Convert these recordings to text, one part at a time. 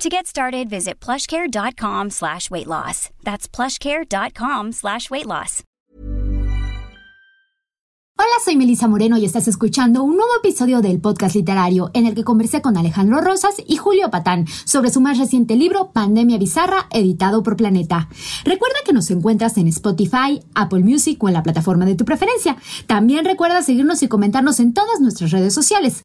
To get started, visit plushcare.com slash weight loss. That's plushcare.com slash weight loss. Hola, soy Melisa Moreno y estás escuchando un nuevo episodio del podcast literario en el que conversé con Alejandro Rosas y Julio Patán sobre su más reciente libro Pandemia Bizarra, editado por Planeta. Recuerda que nos encuentras en Spotify, Apple Music o en la plataforma de tu preferencia. También recuerda seguirnos y comentarnos en todas nuestras redes sociales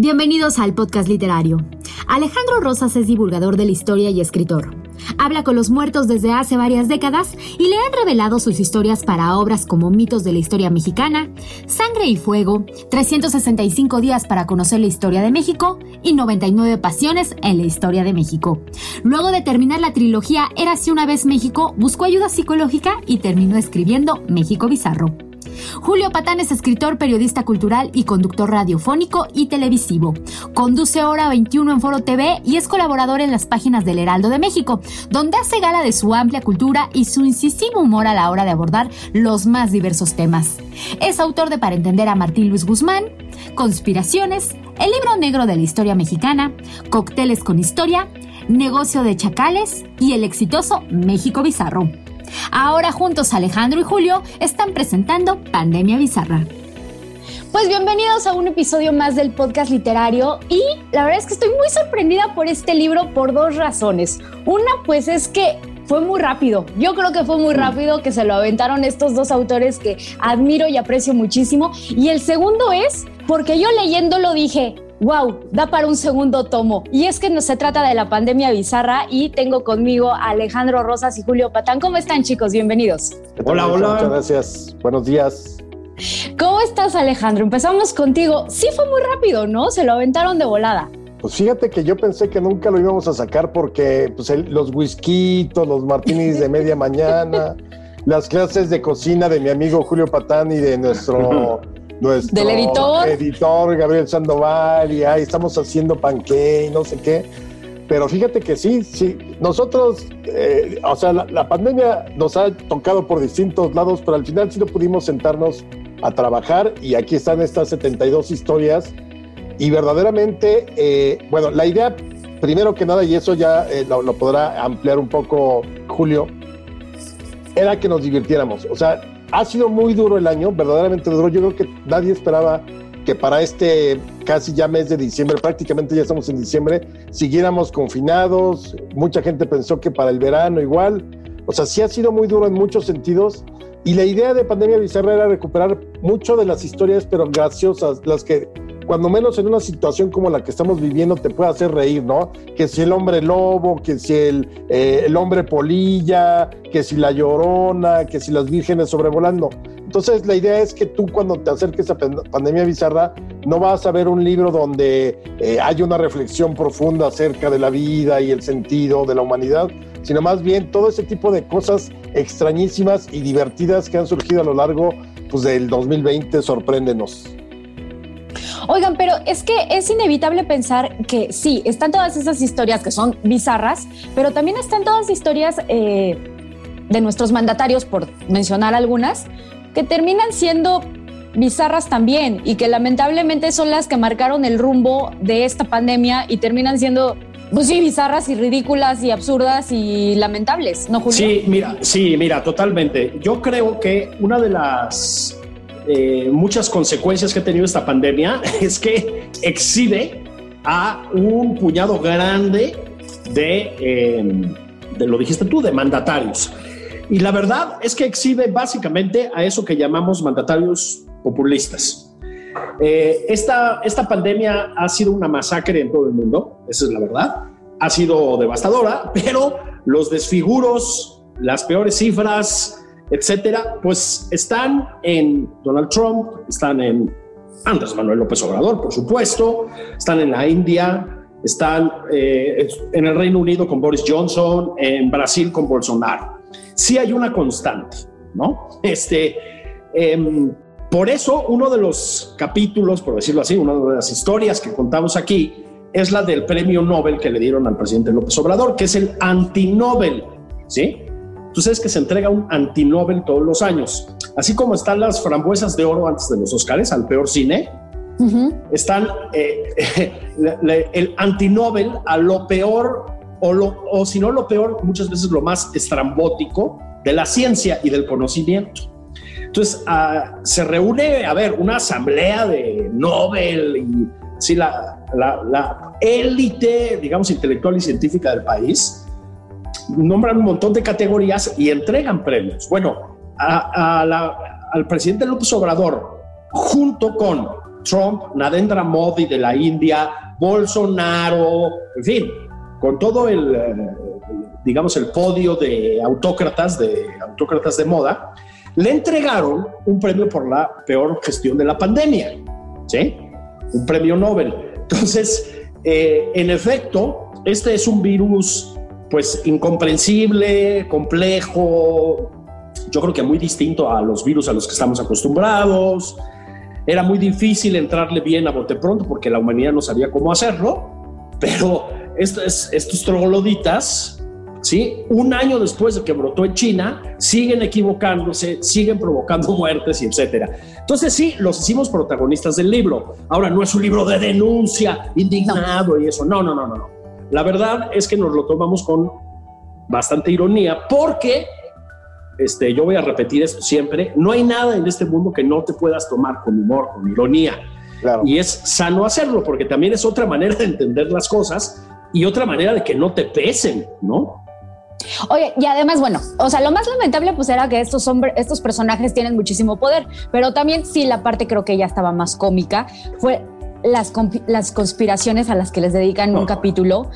Bienvenidos al podcast literario. Alejandro Rosas es divulgador de la historia y escritor. Habla con los muertos desde hace varias décadas y le han revelado sus historias para obras como Mitos de la Historia Mexicana, Sangre y Fuego, 365 días para conocer la historia de México y 99 pasiones en la historia de México. Luego de terminar la trilogía Érase una vez México, buscó ayuda psicológica y terminó escribiendo México Bizarro. Julio Patán es escritor, periodista cultural y conductor radiofónico y televisivo. Conduce Hora 21 en Foro TV y es colaborador en las páginas del Heraldo de México, donde hace gala de su amplia cultura y su incisivo humor a la hora de abordar los más diversos temas. Es autor de Para entender a Martín Luis Guzmán, Conspiraciones, El libro negro de la historia mexicana, Cócteles con historia, Negocio de Chacales y el exitoso México Bizarro. Ahora juntos Alejandro y Julio están presentando Pandemia Bizarra. Pues bienvenidos a un episodio más del podcast literario y la verdad es que estoy muy sorprendida por este libro por dos razones. Una pues es que fue muy rápido. Yo creo que fue muy rápido que se lo aventaron estos dos autores que admiro y aprecio muchísimo. Y el segundo es porque yo leyéndolo dije, wow, da para un segundo tomo. Y es que no se trata de la pandemia bizarra y tengo conmigo a Alejandro Rosas y Julio Patán. ¿Cómo están chicos? Bienvenidos. Hola, hola. Muchas gracias. Buenos días. ¿Cómo estás Alejandro? Empezamos contigo. Sí fue muy rápido, ¿no? Se lo aventaron de volada. Pues fíjate que yo pensé que nunca lo íbamos a sacar porque pues, los whiskitos, los martinis de media mañana, las clases de cocina de mi amigo Julio Patán y de nuestro nuestro del editor. editor Gabriel Sandoval y ahí estamos haciendo panque y no sé qué. Pero fíjate que sí, sí, nosotros, eh, o sea, la, pandemia nos ha tocado por distintos lados, pero al final sí no pudimos sentarnos a trabajar y aquí están estas 72 historias y verdaderamente, eh, bueno, la idea, primero que nada, y eso ya eh, lo, lo podrá ampliar un poco Julio, era que nos divirtiéramos. O sea, ha sido muy duro el año, verdaderamente duro. Yo creo que nadie esperaba que para este casi ya mes de diciembre, prácticamente ya estamos en diciembre, siguiéramos confinados. Mucha gente pensó que para el verano igual. O sea, sí ha sido muy duro en muchos sentidos. Y la idea de Pandemia Bizarra era recuperar mucho de las historias, pero graciosas, las que cuando menos en una situación como la que estamos viviendo te puede hacer reír, ¿no? Que si el hombre lobo, que si el, eh, el hombre polilla, que si la llorona, que si las vírgenes sobrevolando. Entonces la idea es que tú cuando te acerques a Pandemia Bizarra no vas a ver un libro donde eh, hay una reflexión profunda acerca de la vida y el sentido de la humanidad, sino más bien todo ese tipo de cosas extrañísimas y divertidas que han surgido a lo largo pues, del 2020, sorpréndenos. Oigan, pero es que es inevitable pensar que sí, están todas esas historias que son bizarras, pero también están todas historias eh, de nuestros mandatarios, por mencionar algunas, que terminan siendo bizarras también y que lamentablemente son las que marcaron el rumbo de esta pandemia y terminan siendo pues sí, bizarras y ridículas y absurdas y lamentables, ¿no, Julio? Sí, mira, sí, mira, totalmente. Yo creo que una de las eh, muchas consecuencias que ha tenido esta pandemia es que exhibe a un puñado grande de, em, de lo dijiste tú, de mandatarios. y la verdad es que exhibe básicamente a eso que llamamos mandatarios populistas. Eh, esta, esta pandemia ha sido una masacre en todo el mundo, esa es la verdad. Ha sido devastadora, pero los desfiguros, las peores cifras, etcétera, pues están en Donald Trump, están en Andrés Manuel López Obrador, por supuesto, están en la India, están eh, en el Reino Unido con Boris Johnson, en Brasil con Bolsonaro. Sí hay una constante, ¿no? Este, em, por eso uno de los capítulos, por decirlo así, una de las historias que contamos aquí es la del premio Nobel que le dieron al presidente López Obrador, que es el antinobel, ¿sí? Tú sabes que se entrega un antinobel todos los años, así como están las frambuesas de oro antes de los Oscars al peor cine, están eh, el antinobel a lo peor o, lo, o si no lo peor, muchas veces lo más estrambótico de la ciencia y del conocimiento. Entonces, ah, se reúne, a ver, una asamblea de Nobel y sí, la, la, élite, digamos, intelectual y científica del país, nombran un montón de categorías y entregan premios. Bueno, al presidente López Obrador, junto con Trump, Narendra Modi de la India, Bolsonaro, en fin, con todo el, eh, digamos, el podio de autócratas, de autócratas de moda, le entregaron un premio por la peor gestión de la pandemia, ¿sí? Un premio Nobel. Entonces, eh, en efecto, este es un virus, pues, incomprensible, complejo, yo creo que muy distinto a los virus a los que estamos acostumbrados, era muy difícil entrarle bien a bote pronto porque la humanidad no sabía cómo hacerlo, pero estos, estos trogloditas, ¿sí? un año después de que brotó en China, siguen equivocándose, siguen provocando muertes y etcétera. Entonces sí, los hicimos protagonistas del libro. Ahora no es un libro de denuncia, indignado y eso. No, no, no, no, no. La verdad es que nos lo tomamos con bastante ironía porque este, yo voy a repetir esto siempre, no hay nada en este mundo que no te puedas tomar con humor, con ironía. Y es sano hacerlo, porque también es otra manera de entender las cosas y otra manera de que no te pesen, ¿no? Oye, y además, bueno, o sea, lo más lamentable pues era que estos hombres, estos personajes tienen muchísimo poder, pero también sí la parte creo que ya estaba más cómica fue las, las conspiraciones a las que les dedican un capítulo.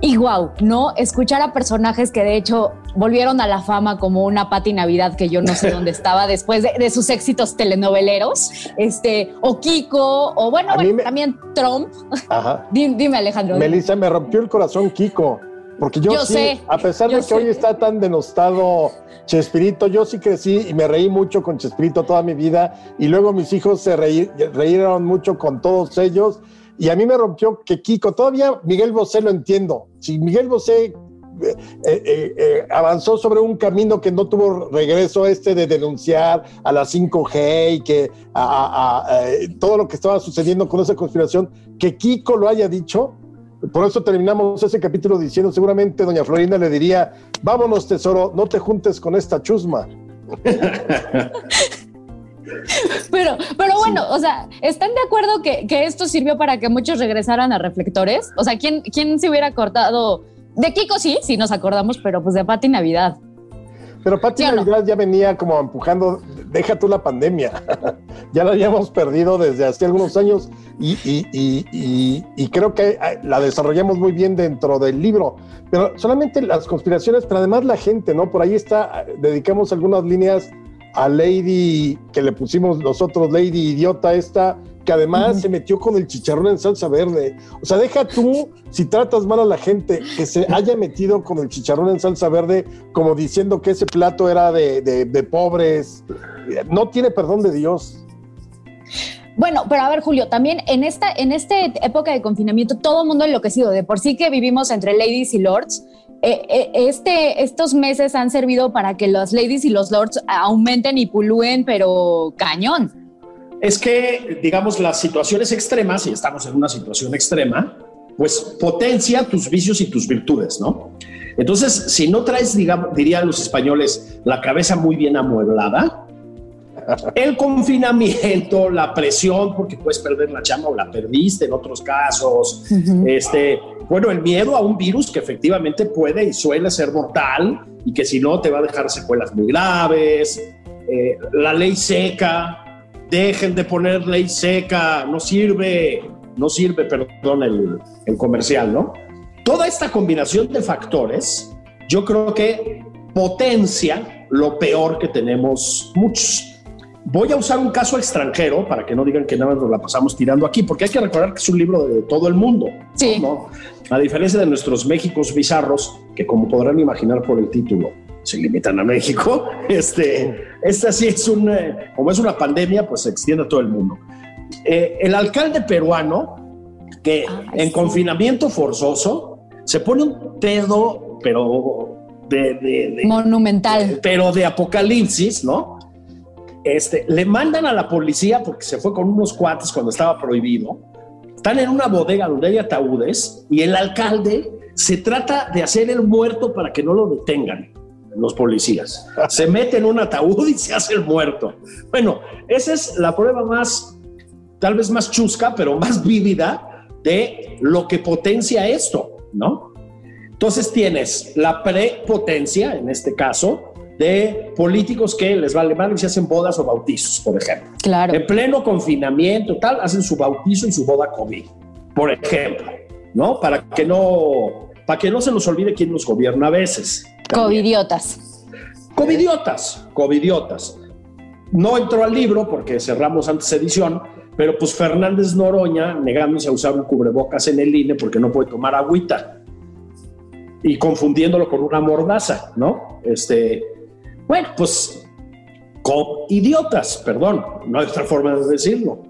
Y wow, ¿no? Escuchar a personajes que de hecho volvieron a la fama como una Pati Navidad que yo no sé dónde estaba después de, sus éxitos telenoveleros, este, o Kiko, o bueno, también Trump. Ajá. dime, Alejandro. Melissa, me rompió el corazón Kiko. Porque yo, sí, a pesar de que hoy está tan denostado Chespirito, yo sí crecí y me reí mucho con Chespirito toda mi vida y luego mis hijos se reíron mucho con todos ellos y a mí me rompió que Kiko, todavía Miguel Bosé lo entiendo, si Miguel Bosé eh, eh, eh, avanzó sobre un camino que no tuvo regreso este de denunciar a la 5G y que a, todo lo que estaba sucediendo con esa conspiración, que Kiko lo haya dicho, por eso terminamos ese capítulo diciendo, seguramente doña Florinda le diría, vámonos tesoro, no te juntes con esta chusma. Pero, pero bueno, o sea, ¿están de acuerdo que, esto sirvió para que muchos regresaran a reflectores? O sea, ¿quién, quién se hubiera cortado? De Kiko sí, sí nos acordamos, pero pues de Pati Navidad. Pero Pati Navidad ya venía como empujando, deja tú la pandemia, ya la habíamos perdido desde hace algunos años y, y, creo que la desarrollamos muy bien dentro del libro, pero solamente las conspiraciones, pero además la gente, ¿no? Por ahí está, dedicamos algunas líneas a Lady, que le pusimos nosotros, Lady Idiota, esta, que además se metió con el chicharrón en salsa verde. O sea, deja tú, si tratas mal a la gente, que se haya metido con el chicharrón en salsa verde, como diciendo que ese plato era de, de, pobres. No tiene perdón de Dios. Bueno, pero a ver, Julio, también en esta, en esta época de confinamiento, todo el mundo enloquecido. De por sí que vivimos entre ladies y lords, eh, eh, este, estos meses han servido para que los ladies y los lords aumenten y pulúen, pero cañón es que, digamos, las situaciones extremas, y estamos en una situación extrema, pues potencia tus vicios y tus virtudes, ¿no? Entonces, si no traes, digamos, dirían los españoles, la cabeza muy bien amueblada, el confinamiento, la presión, porque puedes perder la chamba o la perdiste en otros casos, este, bueno, el miedo a un virus que efectivamente puede y suele ser mortal y que si no te va a dejar secuelas muy graves, eh, la ley seca, dejen de poner ley seca, no sirve, no sirve, perdón, el, el comercial, ¿no? Toda esta combinación de factores, yo creo que potencia lo peor que tenemos muchos. Voy a usar un caso extranjero para que no digan que nada más nos la pasamos tirando aquí, porque hay que recordar que es un libro de todo el mundo. Sí. A diferencia de nuestros Méxicos bizarros, que como podrán imaginar por el título, se limitan a México, este, esta sí es un, eh, como es una pandemia, pues se extiende a todo el mundo. Eh, el alcalde peruano, que en confinamiento forzoso, se pone un pedo, pero de, de, monumental, pero de apocalipsis, ¿no? Este, le mandan a la policía porque se fue con unos cuates cuando estaba prohibido. Están en una bodega donde hay ataúdes y el alcalde se trata de hacer el muerto para que no lo detengan los policías. Se mete en un ataúd y se hace el muerto. Bueno, esa es la prueba más, tal vez más chusca, pero más vívida de lo que potencia esto, ¿no? Entonces tienes la prepotencia, en este caso, de políticos que les vale mal y se hacen bodas o bautizos, por ejemplo. Claro. En pleno confinamiento, tal, hacen su bautizo y su boda COVID, por ejemplo, ¿no? Para que no, para que no se nos olvide quién nos gobierna a veces. Covidiotas. Covidiotas, covidiotas. No entró al libro porque cerramos antes edición, pero pues Fernández Noroña negándose a usar un cubrebocas en el INE porque no puede tomar agüita y confundiéndolo con una mordaza, ¿no? Este, bueno, pues con idiotas, perdón, no hay otra forma de decirlo.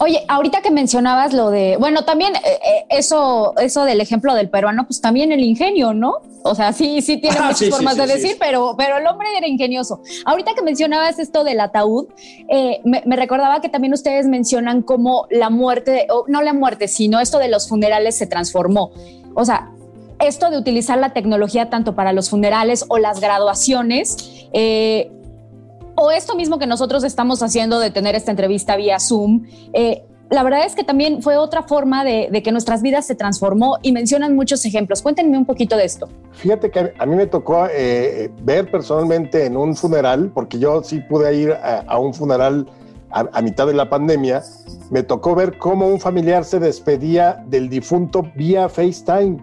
Oye, ahorita que mencionabas lo de, bueno, también eh, eh, eso, eso del ejemplo del peruano, pues también el ingenio, ¿no? O sea, sí, sí tiene Ah, muchas sí, formas sí, de sí. decir, pero, pero el hombre era ingenioso. Ahorita que mencionabas esto del ataúd, eh, me, me recordaba que también ustedes mencionan cómo la muerte, o no la muerte, sino esto de los funerales se transformó. O sea, esto de utilizar la tecnología tanto para los funerales o las graduaciones, eh, o esto mismo que nosotros estamos haciendo de tener esta entrevista vía Zoom, eh, la verdad es que también fue otra forma de, de, que nuestras vidas se transformó y mencionan muchos ejemplos. Cuéntenme un poquito de esto. Fíjate que a mí me tocó eh, ver personalmente en un funeral, porque yo sí pude ir a, a un funeral a, a, mitad de la pandemia, me tocó ver cómo un familiar se despedía del difunto vía FaceTime.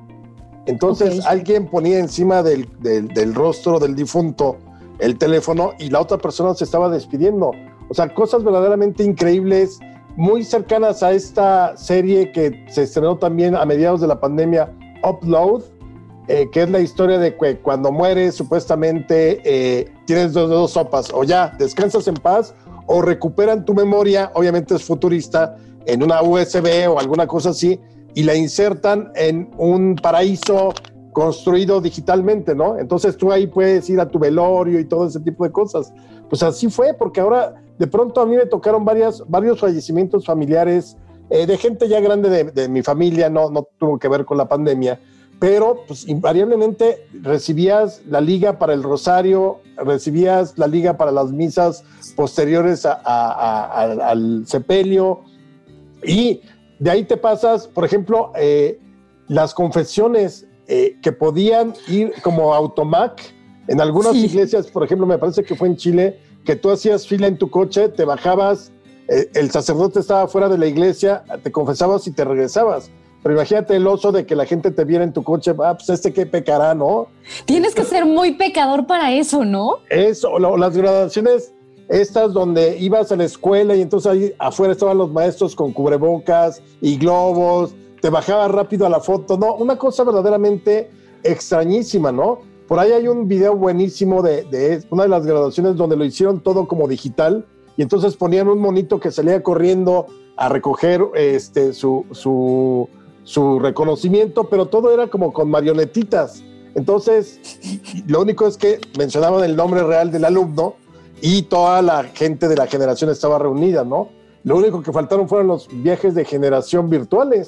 Entonces okay. alguien ponía encima del, del, del rostro del difunto el teléfono y la otra persona se estaba despidiendo. O sea, cosas verdaderamente increíbles, muy cercanas a esta serie que se estrenó también a mediados de la pandemia, Upload, eh, que es la historia de que cuando mueres supuestamente eh, tienes dos, dos sopas, o ya descansas en paz o recuperan tu memoria, obviamente es futurista, en una USB o alguna cosa así, y la insertan en un paraíso construido digitalmente, ¿no? Entonces tú ahí puedes ir a tu velorio y todo ese tipo de cosas. Pues así fue, porque ahora de pronto a mí me tocaron varias, varios fallecimientos familiares eh, de gente ya grande de, de, mi familia, no, no tuvo que ver con la pandemia, pero pues invariablemente recibías la liga para el rosario, recibías la liga para las misas posteriores al sepelio y de ahí te pasas, por ejemplo, eh, las confesiones eh, que podían ir como automac en algunas sí. iglesias, por ejemplo, me parece que fue en Chile, que tú hacías fila en tu coche, te bajabas, eh, el sacerdote estaba fuera de la iglesia, te confesabas y te regresabas. Pero imagínate el oso de que la gente te viera en tu coche, ah, pues este que pecará, ¿no? Tienes que ser muy pecador para eso, ¿no? Eso, lo, las graduaciones estas donde ibas a la escuela y entonces ahí afuera estaban los maestros con cubrebocas y globos, te bajabas rápido a la foto, no, una cosa verdaderamente extrañísima, ¿no? Por ahí hay un video buenísimo de, de una de las graduaciones donde lo hicieron todo como digital y entonces ponían un monito que salía corriendo a recoger este, su, su, su reconocimiento, pero todo era como con marionetitas. Entonces, lo único es que mencionaban el nombre real del alumno y toda la gente de la generación estaba reunida, ¿no? Lo único que faltaron fueron los viajes de generación virtuales.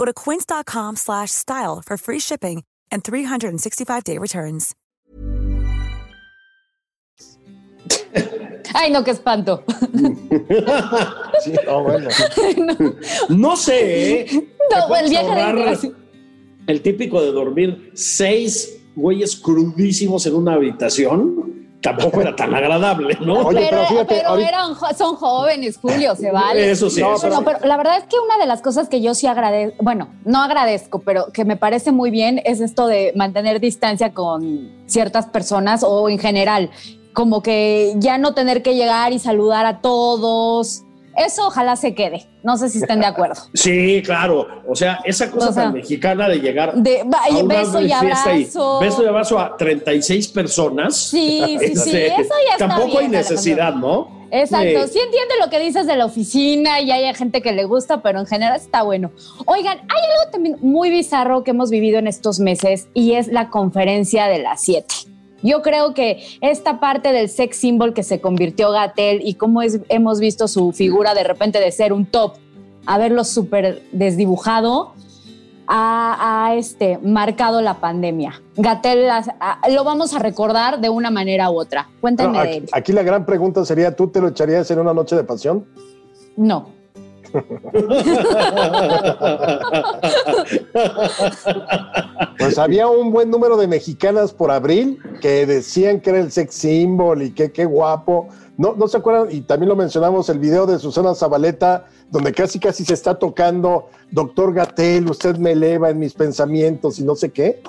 Go to quince.com/style for free shipping and 365-day returns. Ay, no, qué espanto. Sí, no, bueno. No sé, ¿eh? No, el viaje de. El típico de dormir seis güeyes crudísimos en una habitación tampoco era tan agradable, ¿no? Oye, pero pero fíjate, pero ahorita- eran son jóvenes, Julio, se vale. Eso sí, No, eso pero- sí. Pero la verdad es que una de las cosas que yo sí agradezco, bueno, no agradezco, pero que me parece muy bien es esto de mantener distancia con ciertas personas o en general, como que ya no tener que llegar y saludar a todos. Eso ojalá se quede. No sé si estén de acuerdo. Sí, claro. O sea, esa cosa O sea, tan mexicana de llegar De a una beso y abrazo. beso y abrazo a 36 personas. Sí, sí, sí, Este, eso ya está Tampoco hay bien, necesidad, ¿no? Exacto, Sí. sí entiendo lo que dices de la oficina y hay gente que le gusta, pero en general está bueno. Oigan, hay algo también muy bizarro que hemos vivido en estos meses y es la conferencia de las 7. Yo creo que esta parte del sex symbol que se convirtió Gatel y cómo es- hemos visto su figura de repente de ser un top, a verlo súper desdibujado, ha, ha, este, marcado la pandemia. Gatel lo vamos a recordar de una manera u otra. Cuéntenme No, de él. aquí la gran pregunta sería, ¿tú te lo echarías en una noche de pasión? No. Pues había un buen número de mexicanas por abril que decían que era el sex symbol y que qué guapo. No, no se acuerdan, y también lo mencionamos, el video de Susana Zabaleta, donde casi casi se está tocando, doctor Gatel, usted me eleva en mis pensamientos y no sé qué.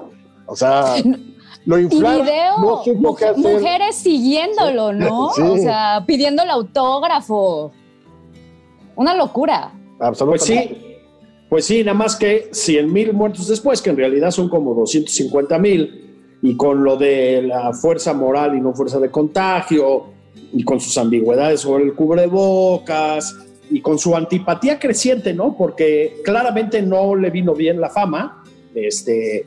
O sea, lo Y inflaron, video, no supo mujeres siguiéndolo, ¿no? Sí. O sea, pidiendo el autógrafo. Una locura. Pues Absolutamente. sí, pues sí, nada más que 100 mil muertos después, que en realidad son como 250 mil, y con lo de la fuerza moral y no fuerza de contagio, y con sus ambigüedades sobre el cubrebocas, y con su antipatía creciente, ¿no? Porque claramente no le vino bien la fama. Este,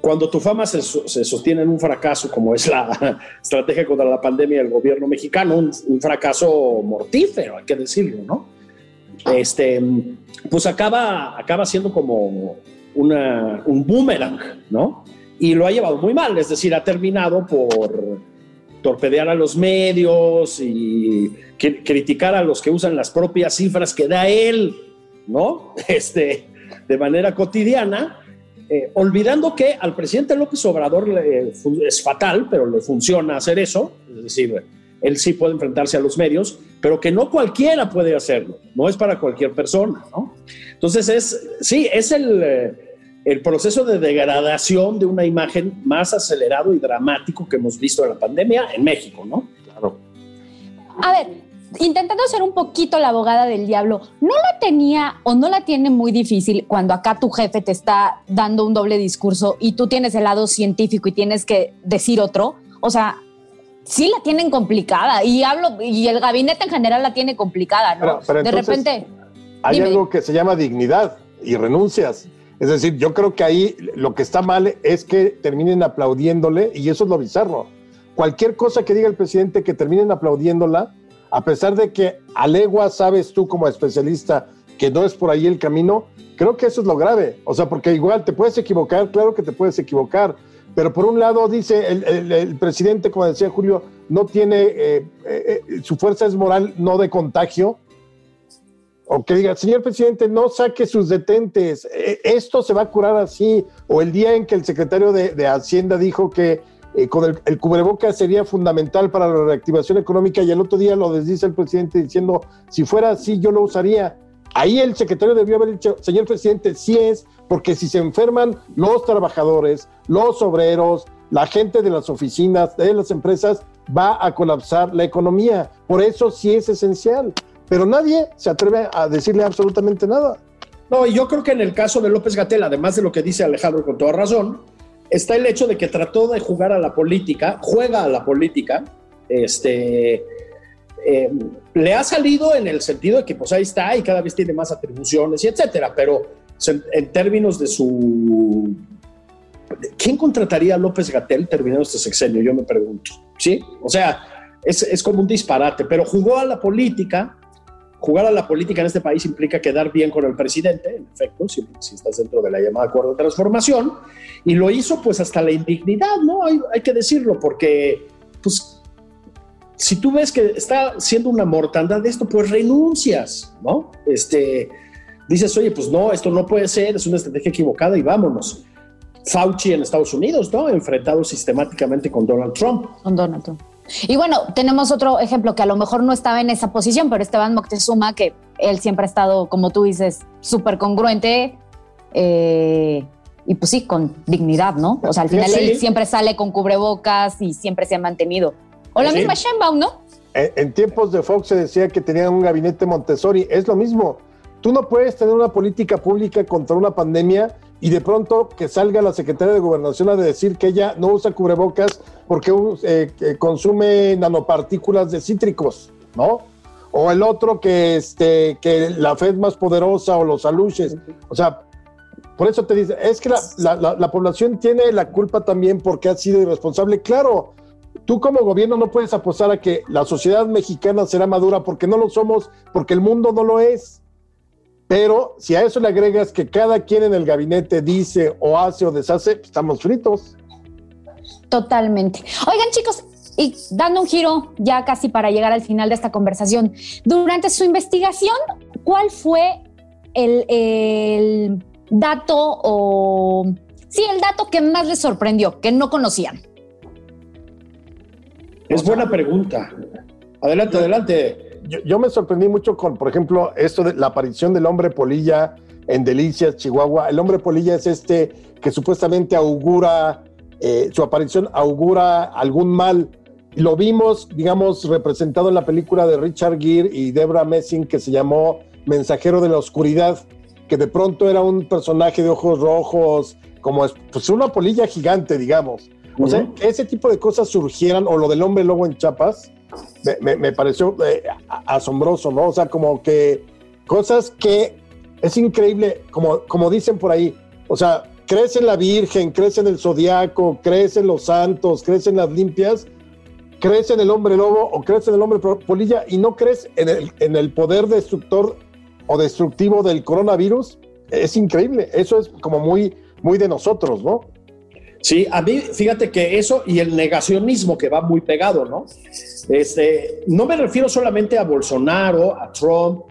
cuando tu fama se, se sostiene en un fracaso, como es la estrategia contra la pandemia del gobierno mexicano, un, un fracaso mortífero, hay que decirlo, ¿no? Este, pues acaba, acaba siendo como una, un boomerang, ¿no? Y lo ha llevado muy mal, es decir, ha terminado por torpedear a los medios y cri- criticar a los que usan las propias cifras que da él, ¿no? Este, de manera cotidiana, eh, olvidando que al presidente López Obrador fun- es fatal, pero le funciona hacer eso, es decir, él sí puede enfrentarse a los medios, pero que no cualquiera puede hacerlo, no es para cualquier persona, ¿no? Entonces es, sí, es el, eh, el proceso de degradación de una imagen más acelerado y dramático que hemos visto en la pandemia en México, ¿no? Claro. A ver, intentando ser un poquito la abogada del diablo, ¿no la tenía o no la tiene muy difícil cuando acá tu jefe te está dando un doble discurso y tú tienes el lado científico y tienes que decir otro? O sea, sí la tienen complicada y hablo y el gabinete en general la tiene complicada, ¿no? Pero- pero de entonces- repente, Hay Dime. algo que se llama dignidad y renuncias. Es decir, yo creo que ahí lo que está mal es que terminen aplaudiéndole y eso es lo bizarro. Cualquier cosa que diga el presidente que terminen aplaudiéndola, a pesar de que a legua sabes tú como especialista que no es por ahí el camino, creo que eso es lo grave. O sea, porque igual te puedes equivocar, claro que te puedes equivocar, pero por un lado dice el, presidente, como decía Julio, no tiene, eh, eh, eh, su fuerza es moral, no de contagio, o que diga, señor presidente, no saque sus detentes, esto se va a curar así, o el día en que el secretario de, Hacienda dijo que con el, el cubrebocas sería fundamental para la reactivación económica y el otro día lo desdice el presidente diciendo, si fuera así, yo lo usaría. Ahí el secretario debió haber dicho, señor presidente, sí es, porque si se enferman los trabajadores, los obreros, la gente de las oficinas, de las empresas, va a colapsar la economía. Por eso sí es esencial. Pero nadie se atreve a decirle absolutamente nada. No, y yo creo que en el caso de López Gatel, además de lo que dice Alejandro con toda razón, está el hecho de que trató de jugar a la política, juega a la política, este, eh, le ha salido en el sentido de que pues ahí está y cada vez tiene más atribuciones y etcétera, pero en, términos de su... ¿Quién contrataría a López Gatel terminando este sexenio? Yo me pregunto, ¿sí? O sea, es, es como un disparate, pero jugó a la política, jugar a la política en este país implica quedar bien con el presidente, en efecto, si, estás dentro de la llamada acuerdo de transformación, y lo hizo pues hasta la indignidad, ¿no? Hay, hay que decirlo, porque pues si tú ves que está siendo una mortandad de esto, pues renuncias, ¿no? Este, dices, oye, pues no, esto no puede ser, es una estrategia equivocada y vámonos. Fauci en Estados Unidos, ¿no? Enfrentado sistemáticamente con Donald Trump. Con Donald Trump. Y bueno, tenemos otro ejemplo que a lo mejor no estaba en esa posición, pero Esteban Moctezuma, que él siempre ha estado, como tú dices, súper congruente eh, y pues sí, con dignidad, ¿no? O sea, al final él siempre sale con cubrebocas y siempre se ha mantenido. O la misma Sheinbaum, ¿no? En, tiempos de Fox se decía que tenían un gabinete Montessori, es lo mismo. Tú no puedes tener una política pública contra una pandemia y de pronto que salga la secretaria de Gobernación a decir que ella no usa cubrebocas porque eh, consume nanopartículas de cítricos, ¿no? O el otro que, este, que la fe es más poderosa o los aluches. O sea, por eso te dice, es que la, la, población tiene la culpa también porque ha sido irresponsable. Claro, tú como gobierno no puedes apostar a que la sociedad mexicana será madura porque no lo somos, porque el mundo no lo es. Pero si a eso le agregas que cada quien en el gabinete dice o hace o deshace, pues, estamos fritos. Totalmente. Oigan, chicos, y dando un giro ya casi para llegar al final de esta conversación, durante su investigación, ¿cuál fue el, dato o... Sí, el dato que más les sorprendió, que no conocían. Es buena pregunta. Adelante, adelante yo, me sorprendí mucho con, por ejemplo, esto de la aparición del hombre polilla en Delicias, Chihuahua. El hombre polilla es este que supuestamente augura, eh, su aparición augura algún mal. Lo vimos, digamos, representado en la película de Richard Gere y Debra Messing que se llamó Mensajero de la Oscuridad, que de pronto era un personaje de ojos rojos, como pues una polilla gigante, digamos. O sea, que ese tipo de cosas surgieran, o lo del hombre lobo en Chapas, me, pareció eh, asombroso, ¿no? O sea, como que cosas que es increíble, como, como dicen por ahí, o sea, crees en la Virgen, crees en el Zodiaco, crees en los santos, crees en las limpias, crees en el hombre lobo o crees en el hombre polilla y no crees en el, en el poder destructor o destructivo del coronavirus, es increíble. Eso es como muy, muy de nosotros, ¿no? Sí, a mí, fíjate que eso y el negacionismo que va muy pegado, ¿no? Este, no me refiero solamente a Bolsonaro, a Trump,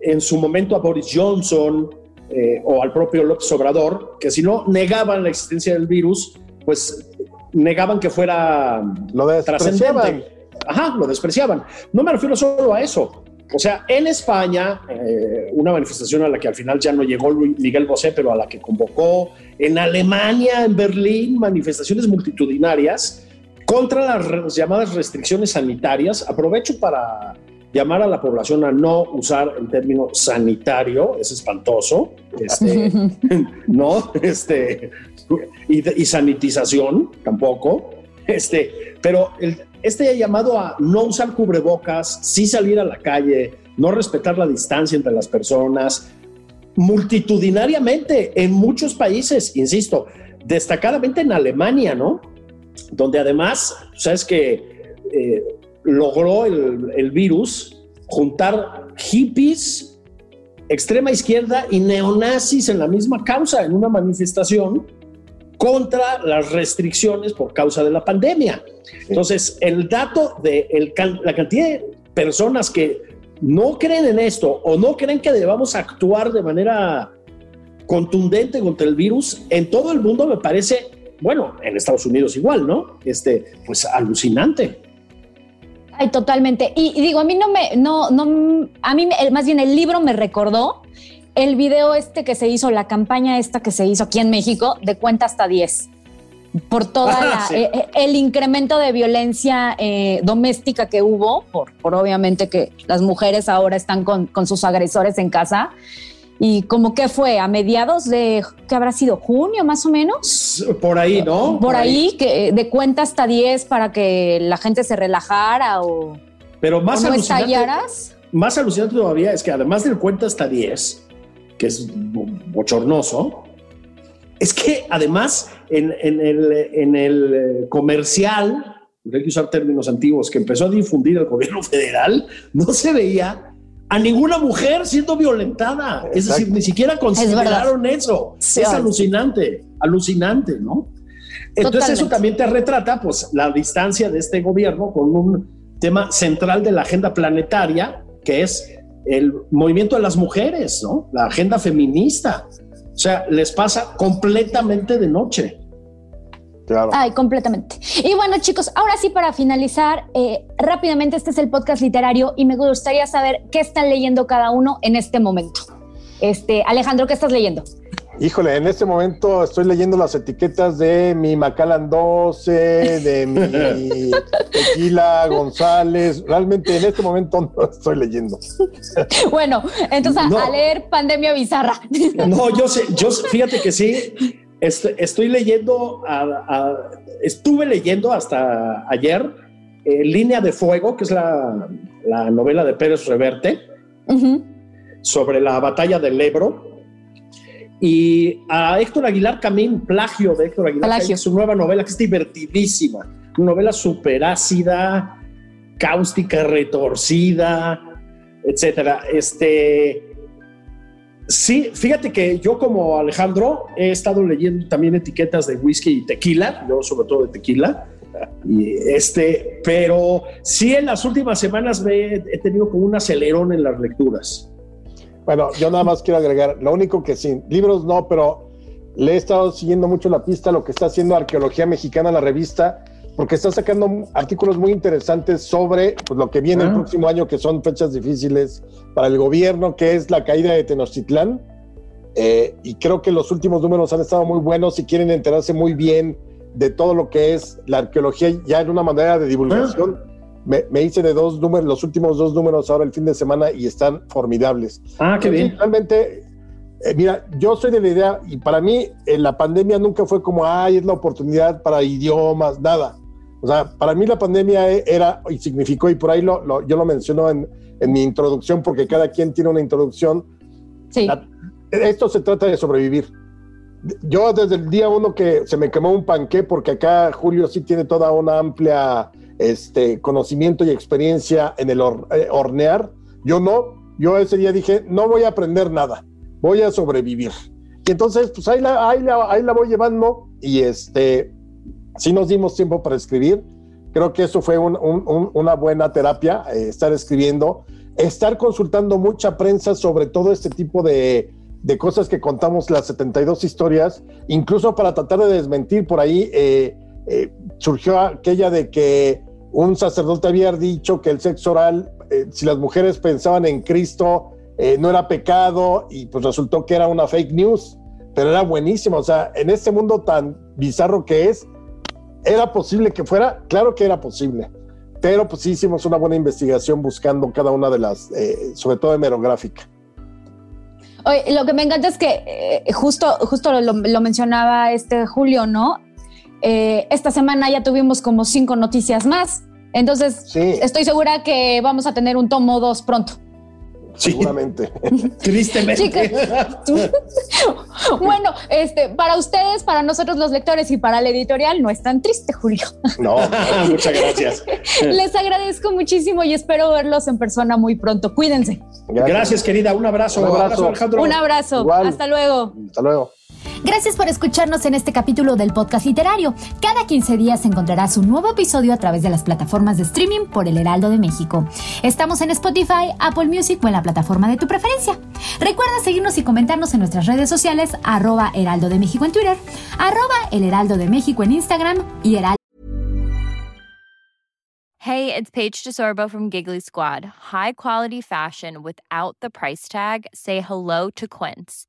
en su momento a Boris Johnson eh, o al propio López Obrador, que si no negaban la existencia del virus, pues negaban que fuera lo trascendente. Ajá, lo despreciaban. No me refiero solo a eso. O sea, en España, eh, una manifestación a la que al final ya no llegó Miguel Bosé, pero a la que convocó. En Alemania, en Berlín, manifestaciones multitudinarias contra las llamadas restricciones sanitarias. Aprovecho para llamar a la población a no usar el término sanitario, es espantoso, este, no, este, y, y, sanitización tampoco, este, pero el, este llamado a no usar cubrebocas, sí salir a la calle, no respetar la distancia entre las personas, multitudinariamente en muchos países, insisto, destacadamente en Alemania, ¿no? Donde además, sabes que eh, logró el, el virus juntar hippies, extrema izquierda y neonazis en la misma causa, en una manifestación contra las restricciones por causa de la pandemia. Entonces, el dato de la cantidad de personas que no creen en esto o no creen que debamos actuar de manera contundente contra el virus en todo el mundo me parece, bueno, en Estados Unidos igual, ¿no? Este, pues alucinante. Ay, totalmente. Y, digo, a mí no me, no, no, a mí más bien el libro me recordó el video este que se hizo, la campaña esta que se hizo aquí en México, de cuenta hasta 10. por todo eh, eh, el incremento de violencia eh, doméstica que hubo, por, por, obviamente que las mujeres ahora están con, con, sus agresores en casa. Y como que fue a mediados de, ¿qué habrá sido? ¿Junio más o menos? Por ahí, ¿no? Por, ahí, que de cuenta hasta 10 para que la gente se relajara o, Pero más alucinante, Más alucinante todavía es que además del cuenta hasta 10, que es bochornoso, es que además en, el, en el eh, comercial, hay que usar términos antiguos, que empezó a difundir el gobierno federal, no se veía a ninguna mujer siendo violentada. Es decir, ni siquiera consideraron eso. es alucinante, alucinante, ¿no? Entonces eso también te retrata pues la distancia de este gobierno con un tema central de la agenda planetaria, que es el movimiento de las mujeres, ¿no? La agenda feminista. O sea, les pasa completamente de noche. Claro. Ay, completamente. Y bueno, chicos, ahora sí para finalizar, eh, rápidamente, este es el podcast literario y me gustaría saber qué están leyendo cada uno en este momento. Este, Alejandro, ¿qué estás leyendo? Híjole, en este momento estoy leyendo las etiquetas de mi Macallan 12, de mi Tequila González. Realmente en este momento no estoy leyendo. Bueno, entonces a leer Pandemia Bizarra. No, yo sé, yo fíjate que sí. Estoy, leyendo, estuve leyendo hasta ayer eh, Línea de Fuego, que es la, novela de Pérez Reverte, sobre la batalla del Ebro y a Héctor Aguilar Camín, plagio de Héctor Aguilar Camín, su nueva novela que es divertidísima, una novela súper ácida, cáustica, retorcida, etcétera. Este, sí, fíjate que yo como Alejandro he estado leyendo también etiquetas de whisky y tequila, yo sobre todo de tequila, y este, pero sí en las últimas semanas me he tenido como un acelerón en las lecturas. Bueno, yo nada más quiero agregar, lo único que sí, libros no, pero le he estado siguiendo mucho la pista a lo que está haciendo Arqueología Mexicana, la revista, porque está sacando artículos muy interesantes sobre pues, lo que viene el ah. próximo año, que son fechas difíciles para el gobierno, que es la caída de Tenochtitlán. Eh, y creo que los últimos números han estado muy buenos y quieren enterarse muy bien de todo lo que es la arqueología ya en una manera de divulgación. Ah me, hice de dos números, los últimos dos números ahora el fin de semana y están formidables. Ah, qué bien. Realmente, eh, mira, yo soy de la idea, y para mí eh, la pandemia nunca fue como, ay, es la oportunidad para idiomas, nada. O sea, para mí la pandemia e, era y significó, y por ahí lo, yo lo menciono en, en, mi introducción, porque cada quien tiene una introducción. Sí. esto se trata de sobrevivir. Yo desde el día uno que se me quemó un panqué, porque acá Julio sí tiene toda una amplia este, conocimiento y experiencia en el eh, hornear. Yo no, yo ese día dije, no voy a aprender nada, voy a sobrevivir. Y entonces, pues ahí la, ahí la, voy llevando y este, sí nos dimos tiempo para escribir. Creo que eso fue una buena terapia, eh, estar escribiendo, estar consultando mucha prensa sobre todo este tipo de, de cosas que contamos las 72 historias, incluso para tratar de desmentir por ahí, eh, surgió aquella de que un sacerdote había dicho que el sexo oral, eh, si las mujeres pensaban en Cristo, eh, no era pecado y pues resultó que era una fake news, pero era buenísimo. O sea, en este mundo tan bizarro que es, ¿era posible que fuera? Claro que era posible. Pero pues sí hicimos una buena investigación buscando cada una de las, eh, sobre todo hemerográfica. Oye, lo que me encanta es que justo, justo lo, lo, mencionaba este Julio, ¿no? Eh, esta semana ya tuvimos como cinco noticias más. Entonces, estoy segura que vamos a tener un tomo dos pronto. Seguramente. Tristemente. bueno, este, para ustedes, para nosotros los lectores y para la editorial, no es tan triste, Julio. No, muchas gracias. Les agradezco muchísimo y espero verlos en persona muy pronto. Cuídense. Gracias, querida. Un abrazo. Un abrazo, Alejandro. Un abrazo. Hasta luego. Hasta luego. Gracias por escucharnos en este capítulo del podcast literario. Cada 15 días encontrarás un nuevo episodio a través de las plataformas de streaming por El Heraldo de México. Estamos en Spotify, Apple Music o en la plataforma de tu preferencia. Recuerda seguirnos y comentarnos en nuestras redes sociales, arroba Heraldo de México en Twitter, arroba El Heraldo de México en Instagram y Heraldo. Hey, it's Paige DeSorbo from Giggly Squad. High quality fashion without the price tag. Say hello to Quince.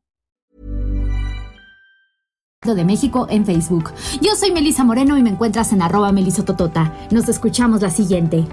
De México en Facebook. Yo soy Melisa Moreno y me encuentras en arroba melisototota. Nos escuchamos la siguiente.